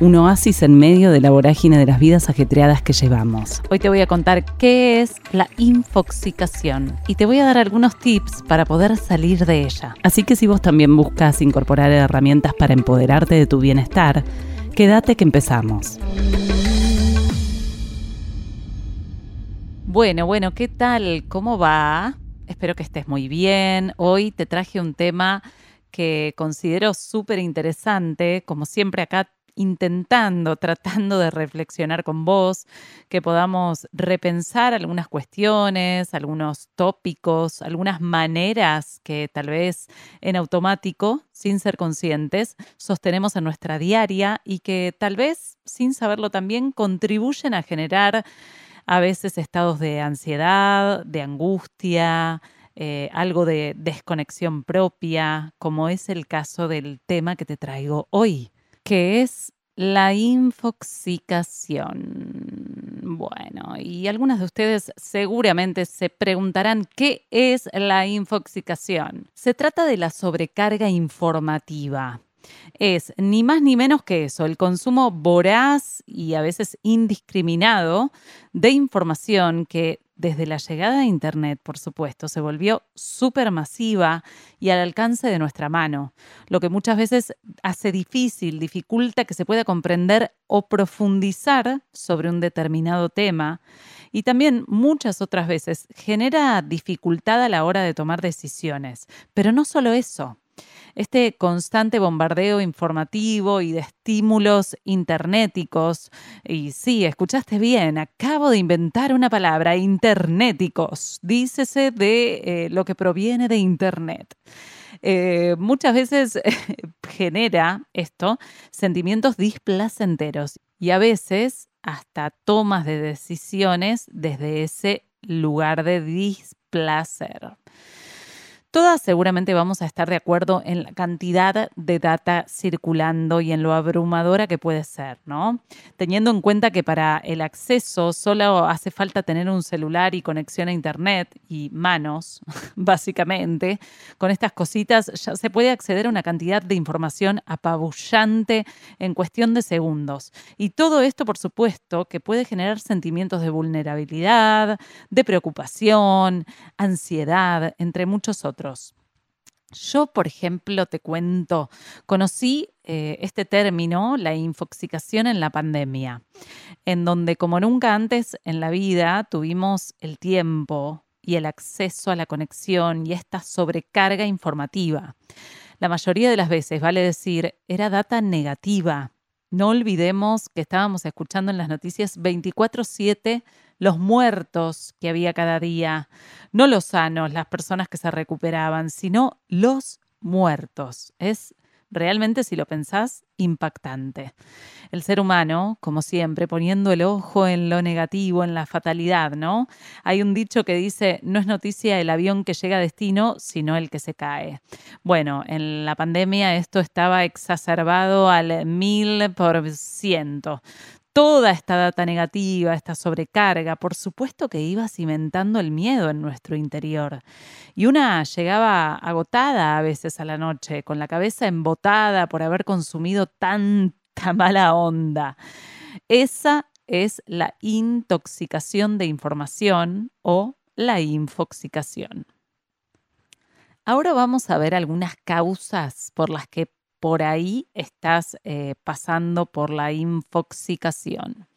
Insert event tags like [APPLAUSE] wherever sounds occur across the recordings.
un oasis en medio de la vorágine de las vidas ajetreadas que llevamos. Hoy te voy a contar qué es la infoxicación y te voy a dar algunos tips para poder salir de ella. Así que si vos también buscas incorporar herramientas para empoderarte de tu bienestar, quédate que empezamos. Bueno, bueno, ¿qué tal? ¿Cómo va? Espero que estés muy bien. Hoy te traje un tema que considero súper interesante. Como siempre acá intentando, tratando de reflexionar con vos, que podamos repensar algunas cuestiones, algunos tópicos, algunas maneras que tal vez en automático, sin ser conscientes, sostenemos en nuestra diaria y que tal vez, sin saberlo también, contribuyen a generar a veces estados de ansiedad, de angustia, eh, algo de desconexión propia, como es el caso del tema que te traigo hoy que es la infoxicación. Bueno, y algunas de ustedes seguramente se preguntarán qué es la infoxicación. Se trata de la sobrecarga informativa. Es ni más ni menos que eso, el consumo voraz y a veces indiscriminado de información que desde la llegada de Internet, por supuesto, se volvió súper masiva y al alcance de nuestra mano, lo que muchas veces hace difícil, dificulta que se pueda comprender o profundizar sobre un determinado tema y también muchas otras veces genera dificultad a la hora de tomar decisiones. Pero no solo eso este constante bombardeo informativo y de estímulos internéticos. Y sí, escuchaste bien, acabo de inventar una palabra, internéticos. Dícese de eh, lo que proviene de Internet. Eh, muchas veces [LAUGHS] genera esto sentimientos displacenteros y a veces hasta tomas de decisiones desde ese lugar de displacer. Todas seguramente vamos a estar de acuerdo en la cantidad de data circulando y en lo abrumadora que puede ser, ¿no? Teniendo en cuenta que para el acceso solo hace falta tener un celular y conexión a Internet y manos, [LAUGHS] básicamente. Con estas cositas ya se puede acceder a una cantidad de información apabullante en cuestión de segundos. Y todo esto, por supuesto, que puede generar sentimientos de vulnerabilidad, de preocupación, ansiedad, entre muchos otros. Yo, por ejemplo, te cuento, conocí eh, este término, la infoxicación en la pandemia, en donde como nunca antes en la vida tuvimos el tiempo y el acceso a la conexión y esta sobrecarga informativa. La mayoría de las veces, vale decir, era data negativa. No olvidemos que estábamos escuchando en las noticias 24/7 los muertos que había cada día, no los sanos, las personas que se recuperaban, sino los muertos. Es realmente, si lo pensás, impactante. El ser humano, como siempre, poniendo el ojo en lo negativo, en la fatalidad, ¿no? Hay un dicho que dice, no es noticia el avión que llega a destino, sino el que se cae. Bueno, en la pandemia esto estaba exacerbado al mil por ciento toda esta data negativa, esta sobrecarga, por supuesto que iba cimentando el miedo en nuestro interior. Y una llegaba agotada a veces a la noche, con la cabeza embotada por haber consumido tanta [LAUGHS] mala onda. Esa es la intoxicación de información o la infoxicación. Ahora vamos a ver algunas causas por las que por ahí estás eh, pasando por la infoxicación.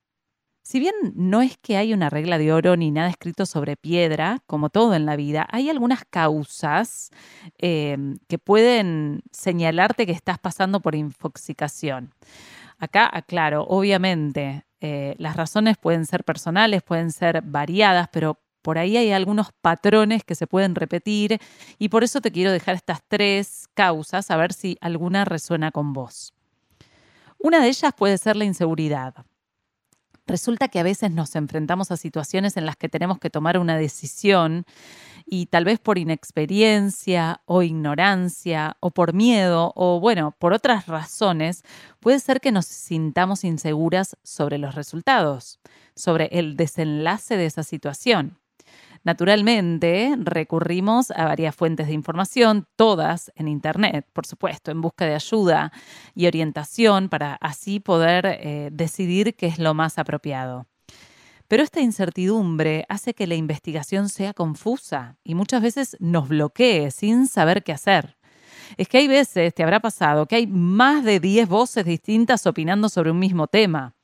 Si bien no es que hay una regla de oro ni nada escrito sobre piedra, como todo en la vida, hay algunas causas em, que pueden señalarte que estás pasando por infoxicación. Acá aclaro, obviamente, eh, las razones pueden ser personales, pueden ser variadas, pero por ahí hay algunos patrones que se pueden repetir y por eso te quiero dejar estas tres causas a ver si alguna resuena con vos. Una de ellas puede ser la inseguridad. Resulta que a veces nos enfrentamos a situaciones en las que tenemos que tomar una decisión y tal vez por inexperiencia o ignorancia o por miedo o bueno, por otras razones, puede ser que nos sintamos inseguras sobre los resultados, sobre el desenlace de esa situación. Naturalmente, recurrimos a varias fuentes de información, todas en Internet, por supuesto, en busca de ayuda y orientación para así poder eh, decidir qué es lo más apropiado. Pero esta incertidumbre hace que la investigación sea confusa y muchas veces nos bloquee sin saber qué hacer. Es que hay veces, te habrá pasado, que hay más de 10 voces distintas opinando sobre un mismo tema.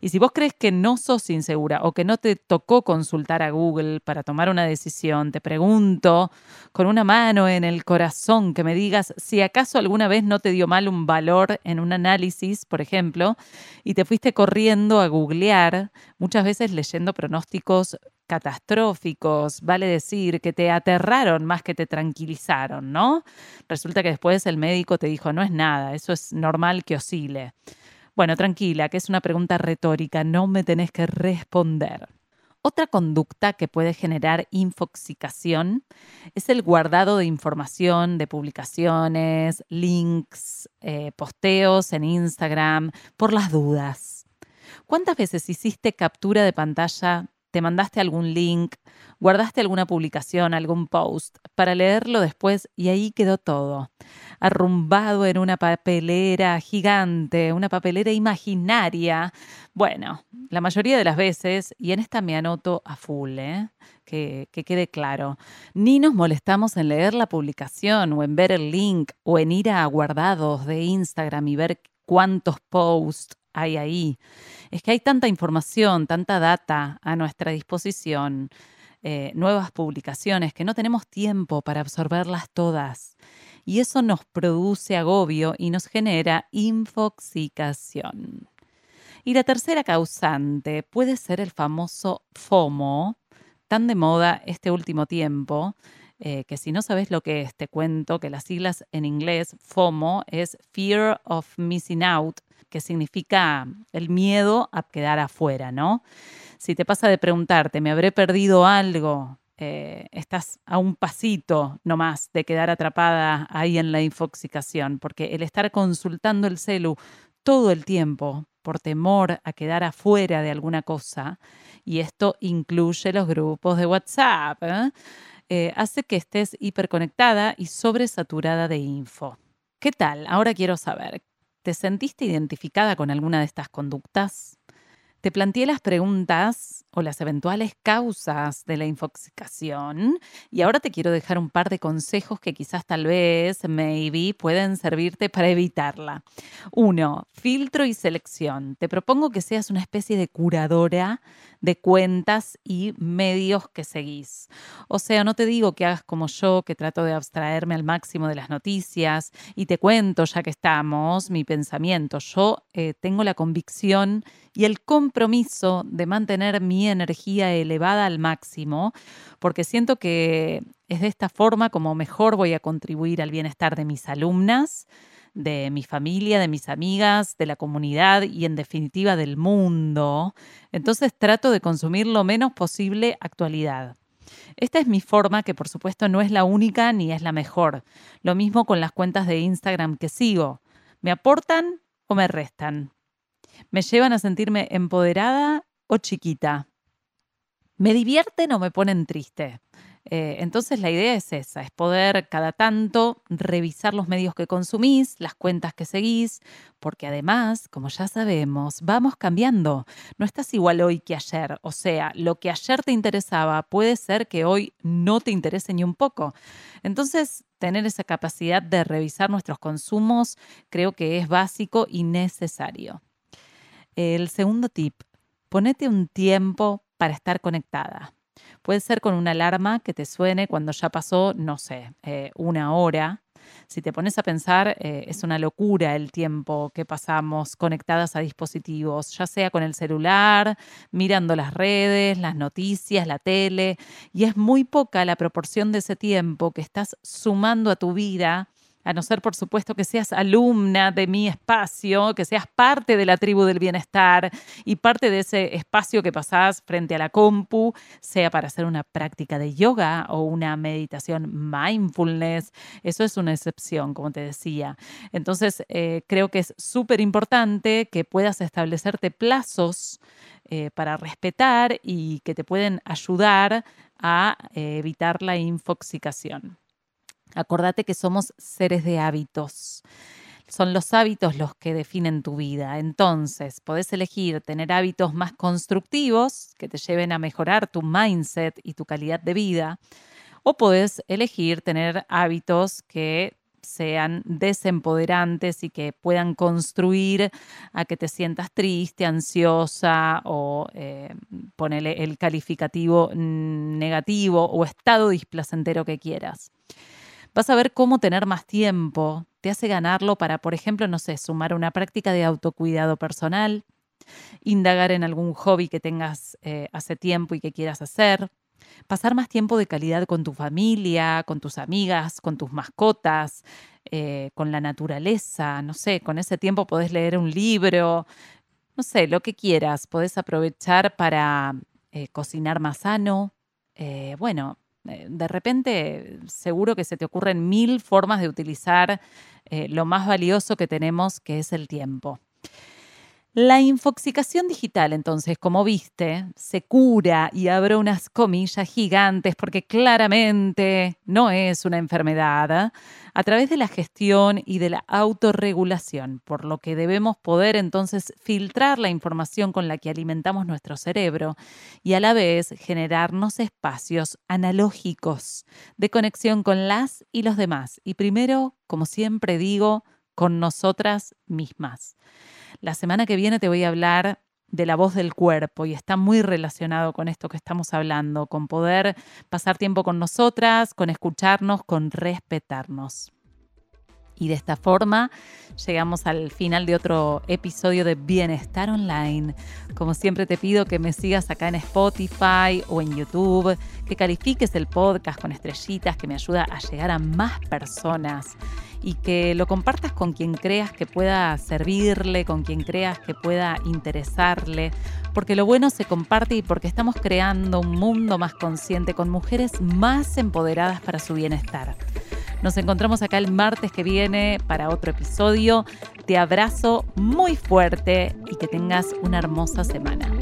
Y si vos crees que no sos insegura o que no te tocó consultar a Google para tomar una decisión, te pregunto con una mano en el corazón que me digas si acaso alguna vez no te dio mal un valor en un análisis, por ejemplo, y te fuiste corriendo a googlear, muchas veces leyendo pronósticos catastróficos, vale decir, que te aterraron más que te tranquilizaron, ¿no? Resulta que después el médico te dijo, no es nada, eso es normal que oscile. Bueno, tranquila, que es una pregunta retórica, no me tenés que responder. Otra conducta que puede generar infoxicación es el guardado de información, de publicaciones, links, eh, posteos en Instagram, por las dudas. ¿Cuántas veces hiciste captura de pantalla te mandaste algún link, guardaste alguna publicación, algún post para leerlo después y ahí quedó todo, arrumbado en una papelera gigante, una papelera imaginaria. Bueno, la mayoría de las veces, y en esta me anoto a full, ¿eh? que, que quede claro, ni nos molestamos en leer la publicación o en ver el link o en ir a guardados de Instagram y ver cuántos posts hay ahí. Es que hay tanta información, tanta data a nuestra disposición, eh, nuevas publicaciones, que no tenemos tiempo para absorberlas todas. Y eso nos produce agobio y nos genera infoxicación. Y la tercera causante puede ser el famoso FOMO, tan de moda este último tiempo, eh, que si no sabes lo que es, te cuento que las siglas en inglés FOMO es Fear of Missing Out, que significa el miedo a quedar afuera, ¿no? Si te pasa de preguntarte, ¿me habré perdido algo? Eh, estás a un pasito nomás de quedar atrapada ahí en la infoxicación, porque el estar consultando el celu todo el tiempo por temor a quedar afuera de alguna cosa, y esto incluye los grupos de WhatsApp, ¿eh? Eh, hace que estés hiperconectada y sobresaturada de info. ¿Qué tal? Ahora quiero saber, ¿Te sentiste identificada con alguna de estas conductas? Te planteé las preguntas o las eventuales causas de la infoxicación y ahora te quiero dejar un par de consejos que quizás tal vez, maybe, pueden servirte para evitarla. Uno, filtro y selección. Te propongo que seas una especie de curadora de cuentas y medios que seguís. O sea, no te digo que hagas como yo, que trato de abstraerme al máximo de las noticias y te cuento, ya que estamos, mi pensamiento. Yo eh, tengo la convicción y el compromiso de mantener mi energía elevada al máximo, porque siento que es de esta forma como mejor voy a contribuir al bienestar de mis alumnas de mi familia, de mis amigas, de la comunidad y en definitiva del mundo. Entonces trato de consumir lo menos posible actualidad. Esta es mi forma, que por supuesto no es la única ni es la mejor. Lo mismo con las cuentas de Instagram que sigo. ¿Me aportan o me restan? ¿Me llevan a sentirme empoderada o chiquita? ¿Me divierten o me ponen triste? Eh, entonces la idea es esa, es poder cada tanto revisar los medios que consumís, las cuentas que seguís, porque además, como ya sabemos, vamos cambiando. No estás igual hoy que ayer. O sea, lo que ayer te interesaba puede ser que hoy no te interese ni un poco. Entonces, tener esa capacidad de revisar nuestros consumos creo que es básico y necesario. El segundo tip, ponete un tiempo para estar conectada. Puede ser con una alarma que te suene cuando ya pasó, no sé, eh, una hora. Si te pones a pensar, eh, es una locura el tiempo que pasamos conectadas a dispositivos, ya sea con el celular, mirando las redes, las noticias, la tele, y es muy poca la proporción de ese tiempo que estás sumando a tu vida a no ser por supuesto que seas alumna de mi espacio, que seas parte de la tribu del bienestar y parte de ese espacio que pasás frente a la compu, sea para hacer una práctica de yoga o una meditación mindfulness. Eso es una excepción, como te decía. Entonces, eh, creo que es súper importante que puedas establecerte plazos eh, para respetar y que te pueden ayudar a eh, evitar la infoxicación. Acordate que somos seres de hábitos. Son los hábitos los que definen tu vida. Entonces, podés elegir tener hábitos más constructivos que te lleven a mejorar tu mindset y tu calidad de vida. O podés elegir tener hábitos que sean desempoderantes y que puedan construir a que te sientas triste, ansiosa o eh, ponele el calificativo negativo o estado displacentero que quieras. Vas a ver cómo tener más tiempo te hace ganarlo para, por ejemplo, no sé, sumar una práctica de autocuidado personal, indagar en algún hobby que tengas eh, hace tiempo y que quieras hacer, pasar más tiempo de calidad con tu familia, con tus amigas, con tus mascotas, eh, con la naturaleza, no sé, con ese tiempo podés leer un libro, no sé, lo que quieras, podés aprovechar para eh, cocinar más sano. bueno, de repente seguro que se te ocurren mil formas de utilizar eh, lo más valioso que tenemos, que es el tiempo. La infoxicación digital, entonces, como viste, se cura y abro unas comillas gigantes porque claramente no es una enfermedad a través de la gestión y de la autorregulación, por lo que debemos poder entonces filtrar la información con la que alimentamos nuestro cerebro y a la vez generarnos espacios analógicos de conexión con las y los demás. Y primero, como siempre digo, con nosotras mismas. La semana que viene te voy a hablar de la voz del cuerpo y está muy relacionado con esto que estamos hablando, con poder pasar tiempo con nosotras, con escucharnos, con respetarnos. Y de esta forma llegamos al final de otro episodio de Bienestar Online. Como siempre te pido que me sigas acá en Spotify o en YouTube, que califiques el podcast con estrellitas, que me ayuda a llegar a más personas y que lo compartas con quien creas que pueda servirle, con quien creas que pueda interesarle, porque lo bueno se comparte y porque estamos creando un mundo más consciente con mujeres más empoderadas para su bienestar. Nos encontramos acá el martes que viene para otro episodio. Te abrazo muy fuerte y que tengas una hermosa semana.